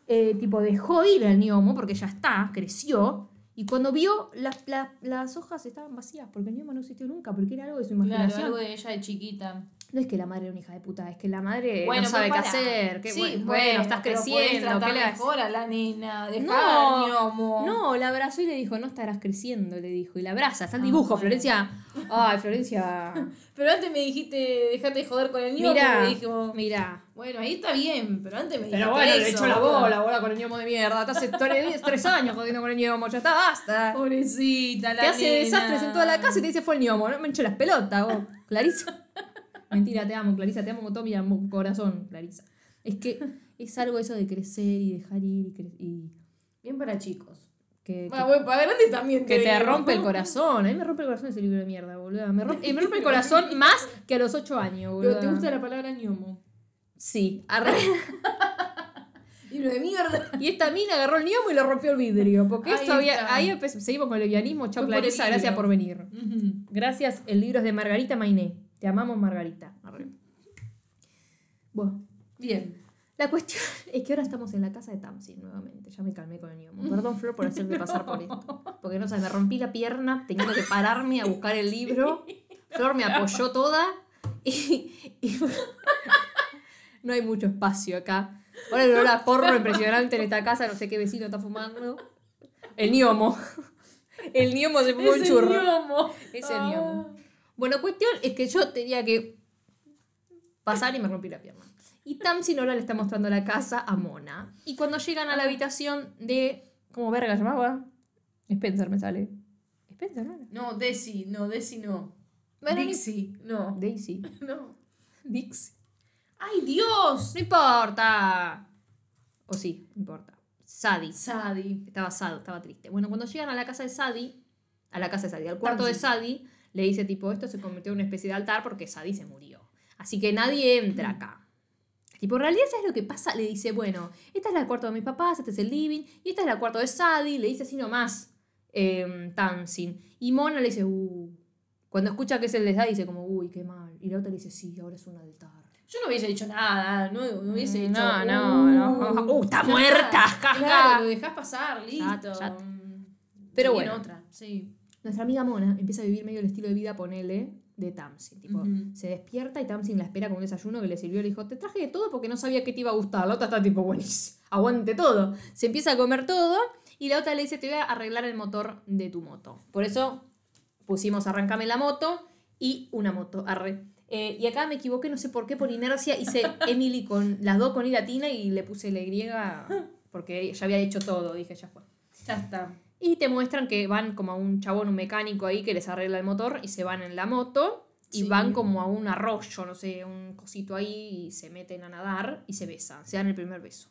eh, tipo dejó ir el ñomo porque ya está, creció y cuando vio las, las, las hojas estaban vacías porque el ñomo no existió nunca porque era algo de su Claro, imaginación. algo de ella de chiquita. No es que la madre era una hija de puta, es que la madre Bueno, no sabe qué hacer. que Sí, bueno, bueno, estás creciendo. ¿qué le mejor a la nena. No, ñomo. No, la abrazó y le dijo, no estarás creciendo, le dijo. Y la abraza, está el Ah, dibujo, bueno. Florencia. Ay, Florencia. Pero antes me dijiste, dejate de joder con el ñomo. Mira, me dijo, mira. bueno, ahí está bien, pero antes me dijiste Pero bueno, le echó la bola, bola con el ñomo de mierda. Estás hace tres, tres años jodiendo con el ñomo, ya está, basta. Pobrecita, la Te hace nena. desastres en toda la casa y te dice fue el ñomo, no me eché las pelotas, vos. Clarisa. Mentira, te amo, Clarisa, te amo con todo mi amo- corazón, Clarisa. Es que es algo eso de crecer y dejar ir y, y Bien para chicos. que, Bueno, bueno, para grandes también. que te rompe el corazón. A mí me rompe el corazón ese libro de mierda, boludo. Me rompe, me rompe el corazón más que a los ocho años, boludo. Pero te gusta la palabra ñomo. Sí, arre. Libro de mierda. Y esta mina agarró el ñomo y le rompió el vidrio. Porque Ahí esto había, ahí seguimos con el levianismo. Chao, Clarisa, gracias por venir. Gracias, el libro es de Margarita Mainé. Te amamos, Margarita. Arre. Bueno, Bien. la cuestión es que ahora estamos en la casa de Tamsin nuevamente. Ya me calmé con el ñomo. Perdón, Flor, por hacerte pasar por esto. Porque no sabes, me rompí la pierna teniendo que pararme a buscar el libro. Flor me apoyó toda y, y- no hay mucho espacio acá. Ahora el olor a porro impresionante en esta casa, no sé qué vecino está fumando. El ñomo. El ñomo se fumó un churro. ñomo. Es el Ah. ñomo. Bueno, cuestión es que yo tenía que pasar y me rompí la pierna. Y Tamsin ahora le está mostrando la casa a Mona. Y cuando llegan a la habitación de. ¿Cómo verga llamaba? Spencer me sale. Spencer, ¿no? No, Desi, no, Desi no. Dixie, no. Daisy. No. Dix. ¡Ay, Dios! No importa. O sí, no importa. Sadie. Sadie. Estaba sad, estaba triste. Bueno, cuando llegan a la casa de Sadie, a la casa de Sadie. Al cuarto de Sadie le dice tipo, esto se convirtió en una especie de altar porque Sadie se murió. Así que nadie entra acá. Tipo, en realidad, ¿sabes lo que pasa? Le dice, bueno, esta es la cuarto de mis papás, este es el living, y esta es la cuarto de Sadie, le dice así nomás, eh, Tamsin. Y Mona le dice, uh. Cuando escucha que es el de Sadie, dice como, uy, qué mal. Y la otra le dice, sí, ahora es un altar. Yo no hubiese dicho nada, no, no hubiese Mm, dicho. no, no, no. Uh, está muerta. Claro, lo dejás pasar, listo. Mm, Pero se bueno. viene otra, sí. Nuestra amiga Mona empieza a vivir medio el estilo de vida, ponele, de Tamsin. Tipo, se despierta y Tamsin la espera con un desayuno que le sirvió. Le dijo, te traje de todo porque no sabía que te iba a gustar. La otra está tipo, buenísimo, aguante todo. Se empieza a comer todo y la otra le dice, te voy a arreglar el motor de tu moto. Por eso pusimos arrancame la moto y una moto, arre. Eh, y acá me equivoqué, no sé por qué, por inercia, hice Emily con las dos con I latina y le puse la Y porque ya había hecho todo, dije, ya fue. Ya está. Y te muestran que van como a un chabón, un mecánico ahí que les arregla el motor y se van en la moto y Sí. van como a un arroyo, no sé, un cosito ahí y se meten a nadar y se besan, se dan el primer beso.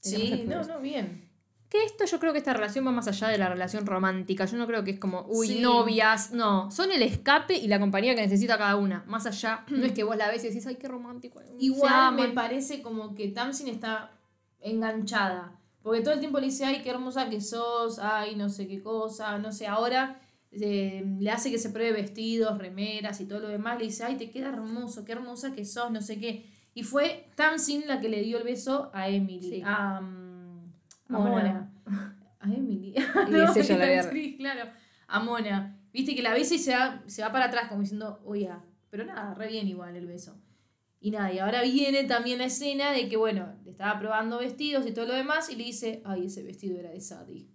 Sí, no, no, bien. Que esto yo creo que esta relación va más allá de la relación romántica. Yo no creo que es como, uy, Sí. novias. No, son el escape y la compañía que necesita cada una. Más allá, no es que vos la ves y decís, ay, qué romántico. Igual me aman". parece como que Tamsin está enganchada. Porque todo el tiempo le dice, ay, qué hermosa que sos, ay, no sé qué cosa, no sé, ahora eh, le hace que se pruebe vestidos, remeras y todo lo demás, le dice, ay, te queda hermoso, qué hermosa que sos, no sé qué. Y fue Tamsin la que le dio el beso a Emily, Sí. a, a Mona. Mona. A Emily. Y es ella la sí, claro. A Mona. Viste que la besa y se va, se va para atrás como diciendo, oye, pero nada, re bien igual el beso. Y nada, y ahora viene también la escena de que, bueno, le estaba probando vestidos y todo lo demás y le dice, ay, ese vestido era de Sadie.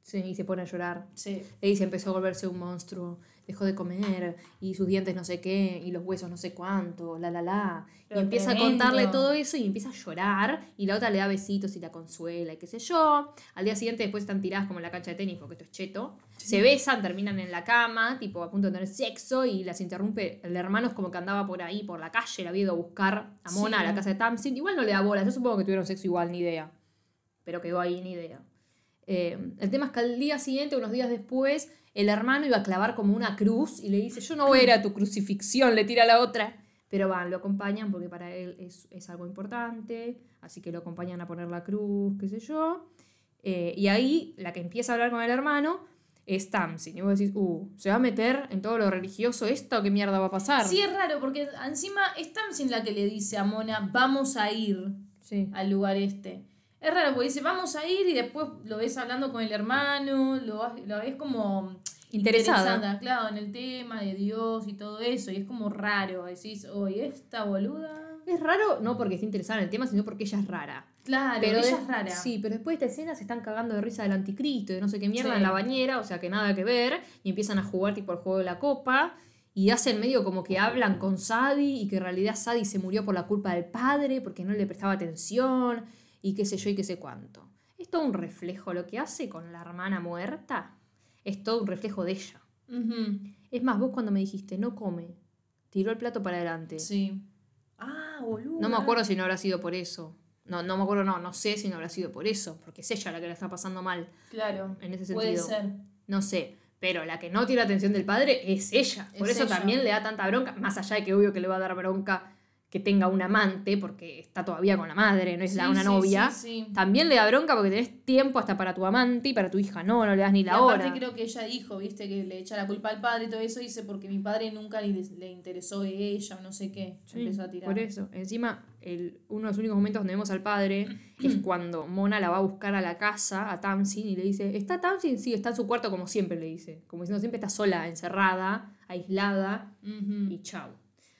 Sí, y se pone a llorar. Sí. Le dice, empezó a volverse un monstruo, dejó de comer, y sus dientes no sé qué, y los huesos no sé cuánto, la la la. Y Pero empieza a contarle todo eso y empieza a llorar, y la otra le da besitos y la consuela, y qué sé yo. Al día siguiente después están tiradas como en la cancha de tenis, porque esto es cheto. Se besan, terminan en la cama, tipo a punto de tener sexo, y las interrumpe. El hermano es como que andaba por ahí, por la calle, la había ido a buscar a Mona Sí. a la casa de Tamsin. Igual no le da bola, yo supongo que tuvieron sexo igual, ni idea. Pero quedó ahí, ni idea. Eh, el tema es que al día siguiente, unos días después, el hermano iba a clavar como una cruz y le dice, yo no voy a ir a tu crucifixión, le tira a la otra. Pero van, lo acompañan porque para él es, es algo importante, así que lo acompañan a poner la cruz, qué sé yo. Eh, y ahí la que empieza a hablar con el hermano es Tamsin. Y vos decís, uh, ¿se va a meter en todo lo religioso esto? ¿Qué mierda va a pasar? Sí, es raro, porque encima es Tamsin la que le dice a Mona, vamos a ir Sí. al lugar este. Es raro, porque dice, vamos a ir y después lo ves hablando con el hermano, lo, vas- lo ves como Interesada. claro, en el tema de Dios y todo eso, y es como raro, decís, oye, esta boluda. Es raro, no porque esté interesada en el tema, sino porque ella es rara. Claro, Pero ella es rara. Sí, pero después de esta escena se están cagando de risa del anticristo, de no sé qué mierda Sí. en la bañera, o sea que nada que ver, y empiezan a jugar tipo el juego de la copa, y hacen medio como que hablan con Sadie, y que en realidad Sadie se murió por la culpa del padre, porque no le prestaba atención, y qué sé yo y qué sé cuánto. Es todo un reflejo, lo que hace con la hermana muerta, es todo un reflejo de ella. Es más, vos cuando me dijiste, no come, tiró el plato para adelante. Sí. Ah, boluda. No me acuerdo si no habrá sido por eso. No, no me acuerdo, no, no sé si no habrá sido por eso, porque es ella la que la está pasando mal, Claro. en ese Puede sentido. ser. No sé, pero la que no tiene atención del padre es ella. Por Es eso ella. también le da tanta bronca, más allá de que obvio que le va a dar bronca que tenga un amante, porque está todavía con la madre, no es la una sí, novia. sí. También le da bronca porque tenés tiempo hasta para tu amante y para tu hija no, no le das ni Y la aparte hora. creo que ella dijo, viste, que le echa la culpa al padre y todo eso, dice porque mi padre nunca le, le interesó de ella o no sé qué. Empezó a tirar. Por eso. Encima, el, uno de los únicos momentos donde vemos al padre es cuando Mona la va a buscar a la casa, a Tamsin, y le dice, ¿está Tamsin? Sí, está en su cuarto como siempre, le dice. Como diciendo, siempre está sola, encerrada, aislada, y chau.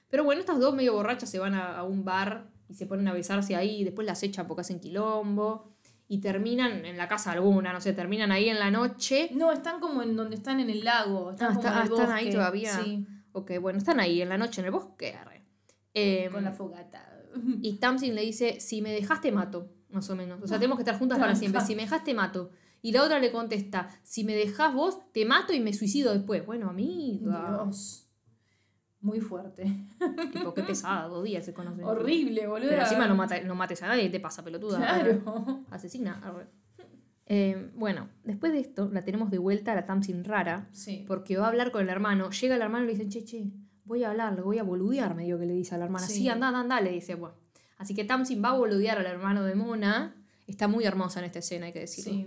Pero bueno, estas dos medio borrachas se van a, a un bar y se ponen a besarse ahí, y después las echan porque hacen quilombo, y terminan en la casa alguna, no sé, terminan ahí en la noche. No, están como en donde están en el lago. Están, Ah, como está- en el ah, están ahí todavía. Sí, Ok, bueno, están ahí en la noche en el bosque. arre. Em, con la fogata. Y Tamsin le dice, si me dejaste mato, más o menos. O sea, tenemos que estar juntas para siempre. Si me dejaste, mato. Y la otra le contesta, si me dejás vos, te mato y me suicido después. Bueno, amiga. Dios. Muy fuerte. Tipo, qué pesada, dos días se conocen. Horrible, boludo. Pero encima no, mata- no mates a nadie, te pasa pelotuda. Claro. Asesina. arre. Eh, bueno, después de esto, la tenemos de vuelta a la Tamsin rara, Sí. porque va a hablar con el hermano. Llega el hermano y le dicen, che, che, voy a hablar, le voy a boludear, medio que le dice a la hermana. Sí. Sí, anda, anda, anda, le dice, bueno. Así que Tamsin va a boludear al hermano de Mona. Está muy hermosa en esta escena, hay que decirlo. Sí.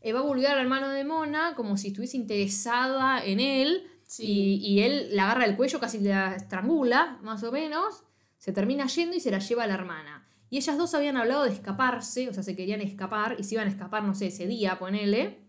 Eh, va a boludear al hermano de Mona como si estuviese interesada en él. Sí. Y, y él la agarra del cuello, casi la estrangula, más o menos. Se termina yendo y se la lleva a la hermana. Y ellas dos habían hablado de escaparse, o sea, se querían escapar y se iban a escapar, no sé, ese día, ponele.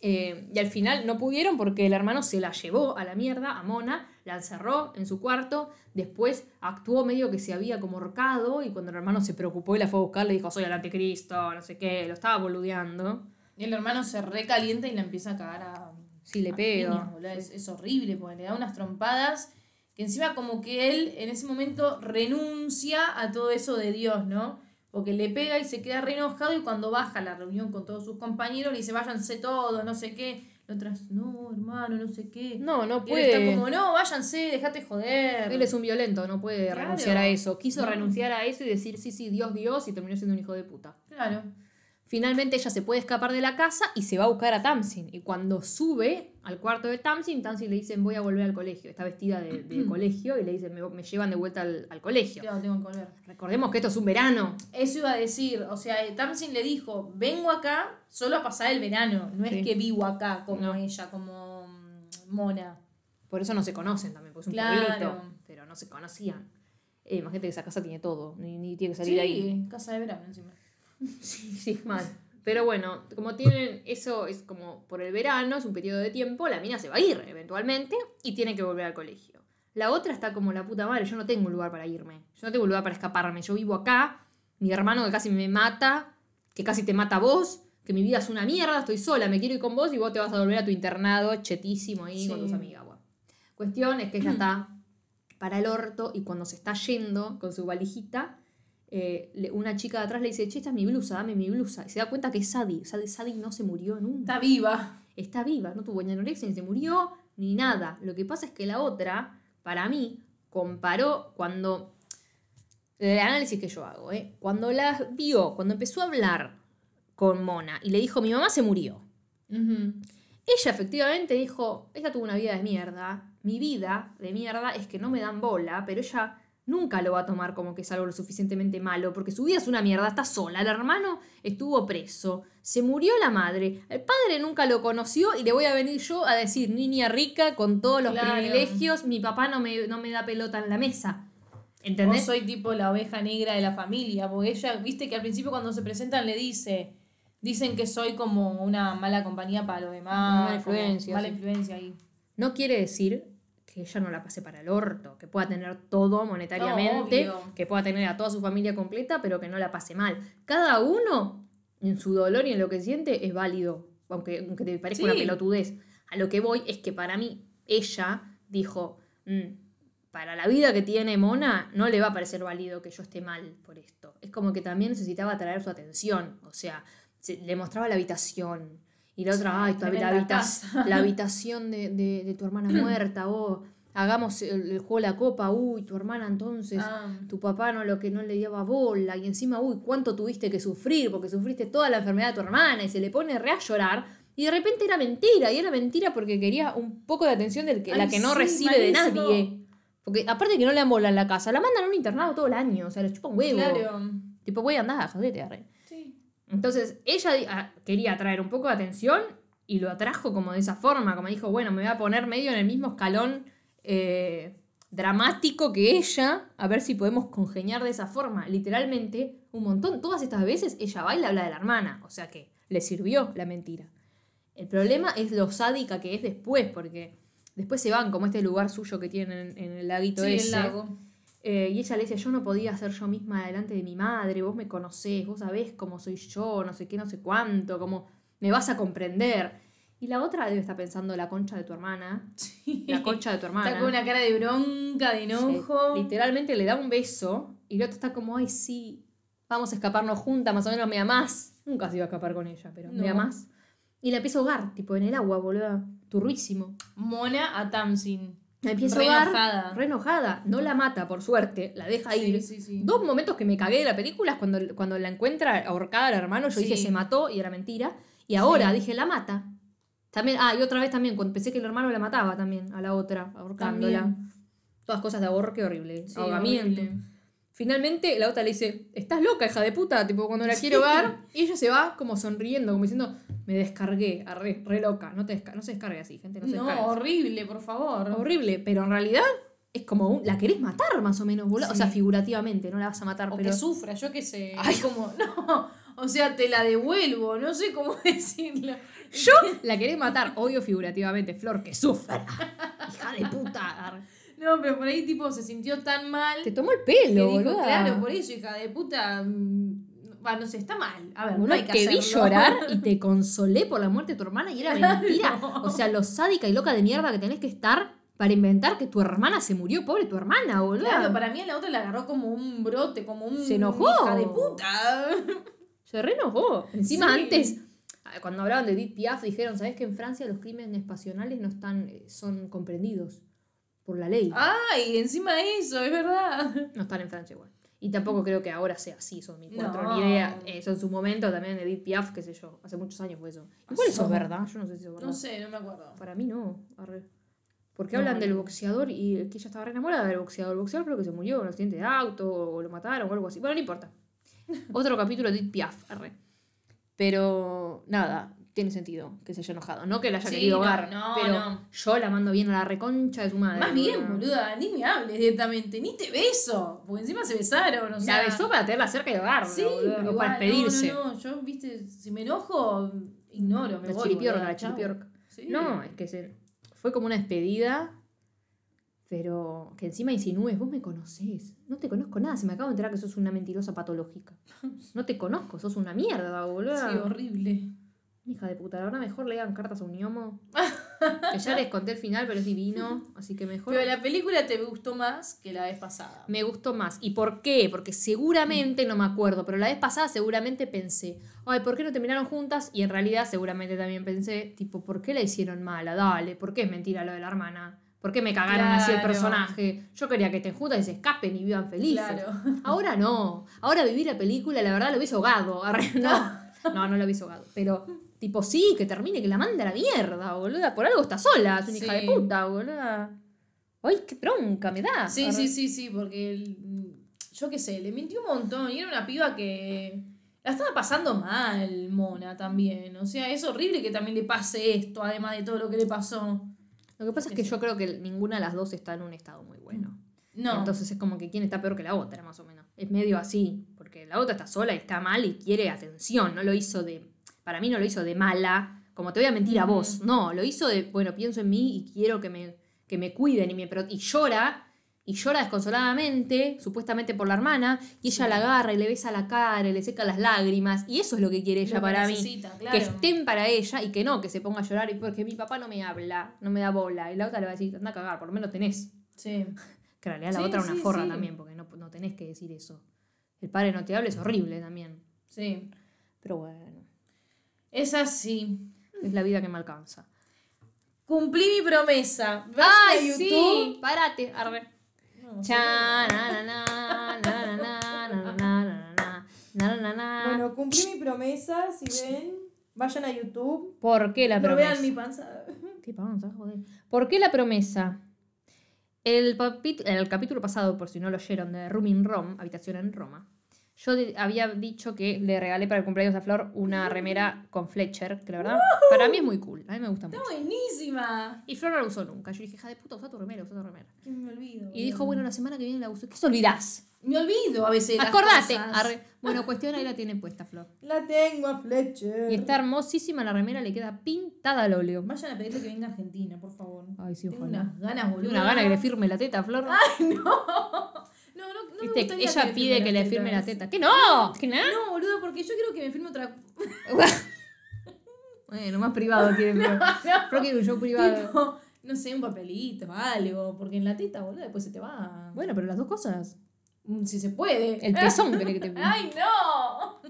Eh, y al final no pudieron porque el hermano se la llevó a la mierda, a Mona, la encerró en su cuarto, después actuó medio que se había como horcado y cuando el hermano se preocupó y la fue a buscar le dijo soy el anticristo, no sé qué, lo estaba boludeando. Y el hermano se recalienta y la empieza a cagar a. Sí, le a pega. piñas, boludo. Es, es horrible porque le da unas trompadas que encima como que él en ese momento renuncia a todo eso de Dios, ¿no? Porque le pega y se queda re enojado y cuando baja a la reunión con todos sus compañeros le dice váyanse todos, no sé qué. Y otras, no, hermano, no sé qué. No, no Y él está puede. como, no, váyanse, dejate joder. Él es un violento, no puede Claro. renunciar a eso. Quiso No. renunciar a eso y decir sí, sí, Dios, Dios, y terminó siendo un hijo de puta. Claro. Finalmente ella se puede escapar de la casa y se va a buscar a Tamsin. Y cuando sube al cuarto de Tamsin, Tamsin le dicen voy a volver al colegio. Está vestida de, de colegio y le dicen me, me llevan de vuelta al, al colegio. Yo tengo que volver. Recordemos que esto es un verano. Eso iba a decir, o sea, eh, Tamsin le dijo, vengo acá solo a pasar el verano, no Sí. es que vivo acá como No. ella, como mm, Mona. Por eso no se conocen también, porque es un Claro. pueblito. Pero no se conocían. Eh, imagínate que esa casa tiene todo, ni, ni tiene que salir de ahí. Sí, casa de verano encima. Sí, sí, mal. Pero bueno, como tienen eso, es como por el verano, es un periodo de tiempo, la mina se va a ir eventualmente y tiene que volver al colegio. La otra está como la puta madre, yo no tengo un lugar para irme, yo no tengo un lugar para escaparme, yo vivo acá, mi hermano que casi me mata, que casi te mata a vos, que mi vida es una mierda, estoy sola, me quiero ir con vos y vos te vas a volver a tu internado chetísimo ahí con tus amigas. Bueno. Cuestión es que ella está para el orto y cuando se está yendo con su valijita, eh, una chica de atrás le dice, che, esta es mi blusa, dame mi blusa. Y se da cuenta que es Sadie. Sadie, Sadie no se murió nunca. Está viva. Está viva, no tuvo ni anorexia, ni se murió, ni nada. Lo que pasa es que la otra, para mí, comparó cuando... El análisis que yo hago, ¿eh? Cuando la vio, cuando empezó a hablar con Mona y le dijo, mi mamá se murió. Ella efectivamente dijo, ella tuvo una vida de mierda, mi vida de mierda es que no me dan bola, pero ella nunca lo va a tomar como que es algo lo suficientemente malo, porque su vida es una mierda, está sola, el hermano estuvo preso, se murió la madre, el padre nunca lo conoció y le voy a venir yo a decir, niña rica, con todos los Claro. privilegios, mi papá no me, no me da pelota en la mesa. O ¿Entendés? soy tipo la oveja negra de la familia, porque ella, viste que al principio cuando se presentan le dice, dicen que soy como una mala compañía para los demás. Mala influencia, Mala sí. influencia ahí. No quiere decir que ella no la pase para el orto, que pueda tener todo monetariamente, que pueda tener a toda su familia completa, pero que no la pase mal. Cada uno, en su dolor y en lo que siente, es válido, aunque, aunque te parezca Sí. una pelotudez. A lo que voy es que para mí, ella dijo, "Mm, para la vida que tiene Mona, no le va a parecer válido que yo esté mal por esto. Es como que también necesitaba atraer su atención, o sea, se- le mostraba la habitación. Y la otra, ay, tu la, habita- la habitación de, de- de tu hermana muerta, o hagamos el, el juego de la copa, uy, tu hermana entonces, Ah. tu papá no lo que no le daba bola, y encima, uy, cuánto tuviste que sufrir, porque sufriste toda la enfermedad de tu hermana, y se le pone re a llorar, y de repente era mentira, y era mentira porque quería un poco de atención del que, la Ay, que no sí, recibe de nadie. Porque aparte que no le dan bola en la casa, la mandan a un internado todo el año, o sea, le chupa un huevo. Claro. Tipo, voy a andar, jodete, arre. Entonces, ella ah, quería atraer un poco de atención y lo atrajo como de esa forma, como dijo, bueno, me voy a poner medio en el mismo escalón eh, dramático que ella, a ver si podemos congeniar de esa forma. Literalmente, un montón, todas estas veces ella va y le habla de la hermana, o sea que le sirvió la mentira. El problema es lo sádica que es después, porque después se van como este lugar suyo que tienen en el laguito Sí, ese. el lago. Eh, y ella le dice, yo no podía ser yo misma delante de mi madre, vos me conocés, vos sabés cómo soy yo, no sé qué, no sé cuánto, cómo me vas a comprender. Y la otra debe estar pensando la concha de tu hermana, Sí. la concha de tu hermana. Está con una cara de bronca, de enojo. Sí, literalmente le da un beso y la otra está como, ay, sí, vamos a escaparnos juntas, más o menos me amás. Nunca se iba a escapar con ella, pero me No. amás. Y la empieza a ahogar, tipo en el agua, boludo, turrísimo. Mona a Tamsin. Empieza a Re ahogar, enojada. re enojada. No la mata, por suerte, la deja Sí, ir. sí, sí. Dos momentos que me cagué de la película es cuando, cuando la encuentra ahorcada al hermano, yo dije se mató y era mentira. Y ahora dije, la mata. También, ah, y otra vez también, cuando pensé que el hermano la mataba también a la otra, ahorcándola. También. Todas cosas de ahorque horrible. Ahogamiento. horrible. Finalmente la otra le dice, estás loca, hija de puta, tipo cuando la quiero ver. Y ella se va como sonriendo, como diciendo, me descargué, arre, re loca. No, te no se descargue así, gente, no se No, descargue así. horrible, por favor. Horrible, pero en realidad es como un, la querés matar más o menos, boludo. O sea, figurativamente, no la vas a matar, O pero... que sufra, yo qué sé. Ay. como, no, o sea, te la devuelvo, no sé cómo decirlo. Yo la querés matar, obvio figurativamente, Flor, que sufra. Hija de puta. arre. No, pero por ahí tipo se sintió tan mal Te tomó el que pelo, dijo, claro, por eso, hija de puta. mm, Va, no sé, está mal. A ver, no Boluda, hay que te vi llorar y te consolé por la muerte de tu hermana y era mentira. O sea, lo sádica y loca de mierda que tenés que estar para inventar que tu hermana se murió, pobre tu hermana, boludo. Claro, para mí a la otra la agarró como un brote, como un. Se enojó. Hija de puta. Se re enojó. Encima Sí. antes, ah, cuando hablaban de Edith Piaf, dijeron, ¿sabes que en Francia los crímenes pasionales no están, eh, son comprendidos por la ley? Ay, encima de eso, es verdad. No están en Francia igual. Y tampoco creo que ahora sea así, son mis cuatro No. ni idea. Eso en su momento también Edith Piaf, qué sé yo, hace muchos años fue eso. Igual eso es verdad, yo no sé si eso es verdad. No sé, no me acuerdo. Para mí no, arre. Porque No, hablan del no. boxeador y que ella estaba re enamorada del boxeador. El boxeador creo que se murió en un accidente de auto o lo mataron o algo así. Bueno, no importa. Otro capítulo de Edith Piaf, arre. Pero nada, tiene sentido que se haya enojado. No que la haya Sí, querido no, no, pero no. yo la mando bien a la reconcha de su madre. Más bien, boluda, ni me hables directamente, ni te beso. Porque encima se besaron, o sea. La besó para tenerla cerca y ahogarla, Sí, boludo, pero o para igual, despedirse. No, no, no, yo, viste, si me enojo, ignoro, me La voy. chiripiorca, boluda, la chiripiorca. Sí. No, es que se, fue como una despedida, pero que encima insinúes, vos me conocés. No te conozco nada, se me acabo de enterar que sos una mentirosa patológica. No te conozco, sos una mierda, boludo. Sí, horrible. Hija de puta, verdad mejor lean cartas a un gnomo. que ya les conté el final, pero es divino, así que mejor. Pero la película te gustó más que la vez pasada. Me gustó más. ¿Y por qué? Porque seguramente, no me acuerdo, pero la vez pasada seguramente pensé, ay, ¿por qué no terminaron juntas? Y en realidad seguramente también pensé, tipo, ¿por qué la hicieron mala? Dale, ¿por qué es mentira lo de la hermana? ¿Por qué me cagaron así el Claro. personaje? Yo quería que estén juntas y se escapen y vivan felices. Claro. Ahora no. Ahora vivir la película, la verdad, lo hubiese ahogado. No, no, no lo hubiese ahogado. Pero, tipo, sí, que termine, que la mande a la mierda, boluda. Por algo está sola, es una hija de puta, boluda. Ay, qué bronca me da. Sí, sí, sí, sí, porque el- yo qué sé, le mintió un montón y era una piba que la estaba pasando mal, Mona, también. O sea, es horrible que también le pase esto, además de todo lo que le pasó. Lo que pasa es que yo creo que ninguna de las dos está en un estado muy bueno. No, Entonces es como que quién está peor que la otra, más o menos. Es medio así, porque la otra está sola y está mal y quiere atención. No lo hizo de. Para mí no lo hizo de mala, como te voy a mentir a vos. No, lo hizo de, bueno, pienso en mí y quiero que me, que me cuiden y me y llora. Y llora desconsoladamente, supuestamente por la hermana, y ella Sí. la agarra y le besa la cara y le seca las lágrimas. Y eso es lo que quiere ella lo que para mí claro. que estén para ella y que no, que se ponga a llorar y porque mi papá no me habla, no me da bola. Y la otra le va a decir, anda a cagar, por lo menos tenés. Sí. Que en realidad la Sí, otra sí, una forra también, porque no, no tenés que decir eso. El padre no te habla es horrible también. Sí. Pero bueno, es así. Es la vida que me alcanza. Cumplí mi promesa. Vas a YouTube. Parate, arre. Bueno, cumplí mi promesa, si ven, vayan a YouTube. ¿Por qué la promesa? vean mi panza. ¿Qué panza, joder? ¿Por qué la promesa? El, el capítulo pasado, por si no lo oyeron, de Room in Rome, Habitación en Roma, yo había dicho que le regalé para el cumpleaños a Flor una remera con Fletcher, que la verdad, para mí es muy cool, a mí me gusta mucho. Está buenísima. Y Flor no la usó nunca. Yo le dije, hija de puta, usa tu remera, usa tu remera. Que me olvido. Y dijo, bueno, la semana que viene la uso. ¿Qué se olvidás? Me olvido a veces. las Acordate. cosas. Arre. Bueno, cuestión ahí la tiene puesta, Flor. La tengo a Fletcher. Y está hermosísima la remera, le queda pintada al óleo. Vayan a pedirle que venga a Argentina, por favor. Ay, sí, Tengo ojalá. unas ganas, boludo. Una gana que le firme la teta Flor. Ay, no. No, no, no. ella pide que le firme la teta. ¿Qué no? ¿Qué no? No, boludo, porque yo quiero que me firme otra. Bueno, más privado quiere Flor. Flor quiere un show privado. Tipo, no sé, un papelito, algo. Porque en la teta, boludo, después se te va. Bueno, pero las dos cosas. Mm, Si se puede. El pezón que te ¡Ay, no!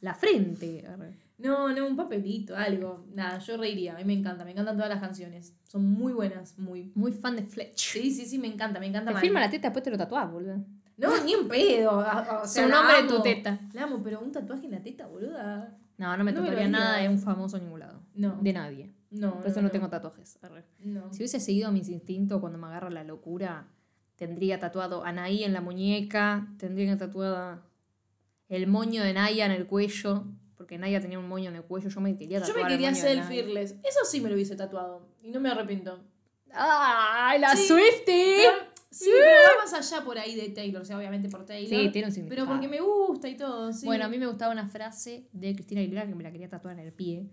La frente. Arre. No, no, un papelito, algo. Nada, yo reiría. A mí me encanta, me encantan todas las canciones. Son muy buenas, muy. Muy fan de Fletch. Sí, sí, sí, me encanta, me encanta. Te firma la teta, después te lo tatuás, boludo. No, ni en pedo. O sea, Su nombre de tu teta. La amo, pero un tatuaje en la teta, boluda. No, no me No me nada de un famoso en ningún lado. No. De nadie. No, Por eso no, tengo tatuajes. Arre. No. Si hubiese seguido mis instintos cuando me agarra la locura, tendría tatuado a Anaí en la muñeca, tendría tatuada el moño de Naya en el cuello, porque Naya tenía un moño en el cuello, yo me quería Yo tatuar me el quería hacer el. Fearless. Eso sí me lo hubiese tatuado. Y no me arrepiento. ¡Ay, la Sí. Swiftie! Pero- sí, pero va más allá por ahí de Taylor. O sea, obviamente por Taylor. Sí, tiene un Pero significado. porque me gusta y todo. Sí. Bueno, a mí me gustaba una frase de Cristina Aguilera que me la quería tatuar en el pie.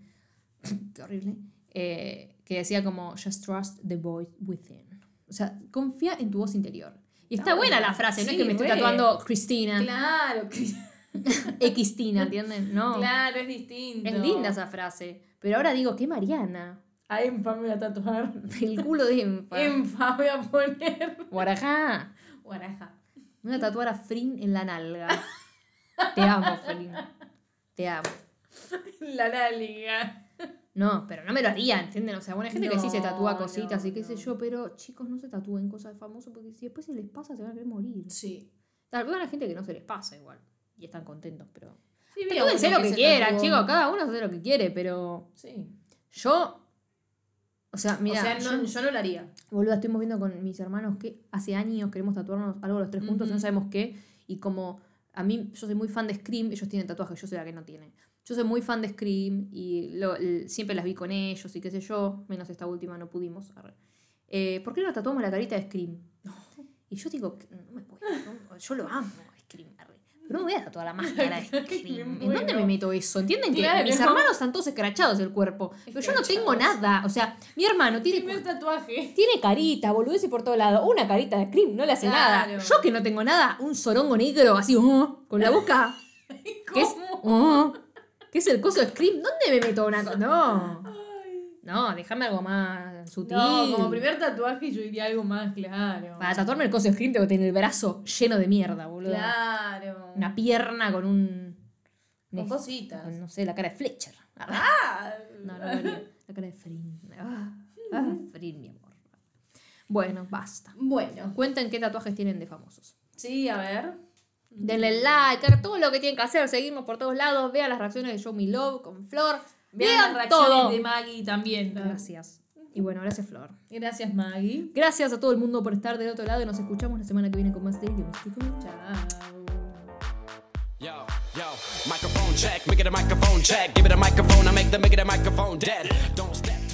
Qué horrible. Eh, que decía como, just trust the voice within. O sea, confía en tu voz interior. Y está Está buena buena. la frase, no es Sí, que me estoy re. tatuando Cristina, Claro, que- Xtina, ¿entienden? No. claro, es distinto. Es linda esa frase. Pero ahora digo, ¿qué Mariana? A Empa me voy a tatuar. El culo de Enfa. Empa voy a poner. Guarajá. Guaraja. Me voy a tatuar a Frin en la nalga. Te amo, Frin. Te amo. La nalga. No, pero no me lo haría, ¿entienden? O sea, bueno, hay gente que sí se tatúa cositas no, y qué sé yo, pero chicos, no se tatúen cosas de famosos porque si después se les pasa se van a querer morir. Sí. Tal vez hay gente que no se les pasa igual y están contentos, pero... Sí, Tatúense uno lo que quieran, chicos, cada uno hace lo que quiere, pero Sí. yo... O sea, mira, o sea, no, yo, yo no lo haría. boluda, estuvimos viendo con mis hermanos que hace años queremos tatuarnos algo los tres juntos y no sabemos qué. Y como a mí, yo soy muy fan de Scream, ellos tienen tatuajes, yo soy la que no tiene. Yo soy muy fan de Scream y lo- siempre las vi con ellos y qué sé yo, menos esta última no pudimos. Eh, ¿Por qué no tatuamos la carita de Scream? Y yo digo, no me puedo, no, yo lo amo, Scream, no me voy a tatuar la máscara de Scream. ¿En dónde me meto eso? ¿Entienden que Claro. mis hermanos están todos escrachados el cuerpo? Pero yo no tengo nada. O sea, mi hermano tiene Primer tatuaje. tiene carita, boludeces por todo lado. Una carita de Scream, no le hace nada. Yo que no tengo nada, un sorongo negro así, oh, con la boca. ¿Qué es? Oh, ¿Qué es el coso de Scream? ¿Dónde me meto una cosa? No. No, déjame algo más sutil. No, como primer tatuaje yo diría algo más claro. Para tatuarme el coso tengo que tener el brazo lleno de mierda, boludo. Claro. Una pierna con un. Con cositas. con, no sé, la cara de Fletcher. Ah, No, no, haría. La cara de Frin. Ah, ah, Frin, mi amor. Bueno, basta. Bueno, Cuenten qué tatuajes tienen de famosos. sí, a ver. Denle like, todo lo que tienen que hacer, seguimos por todos lados, vean las reacciones de Show Me Love con Flor. Vean, Vean, las reacciones todo. de Maggie también. Gracias. Y bueno, gracias Flor. Gracias, Maggie. Gracias a todo el mundo por estar del otro lado y nos escuchamos la semana que viene con más de. Chao. Yo, yo, microphone check, make it a microphone check. Give it a microphone, I make the make it a microphone dead. Don't step.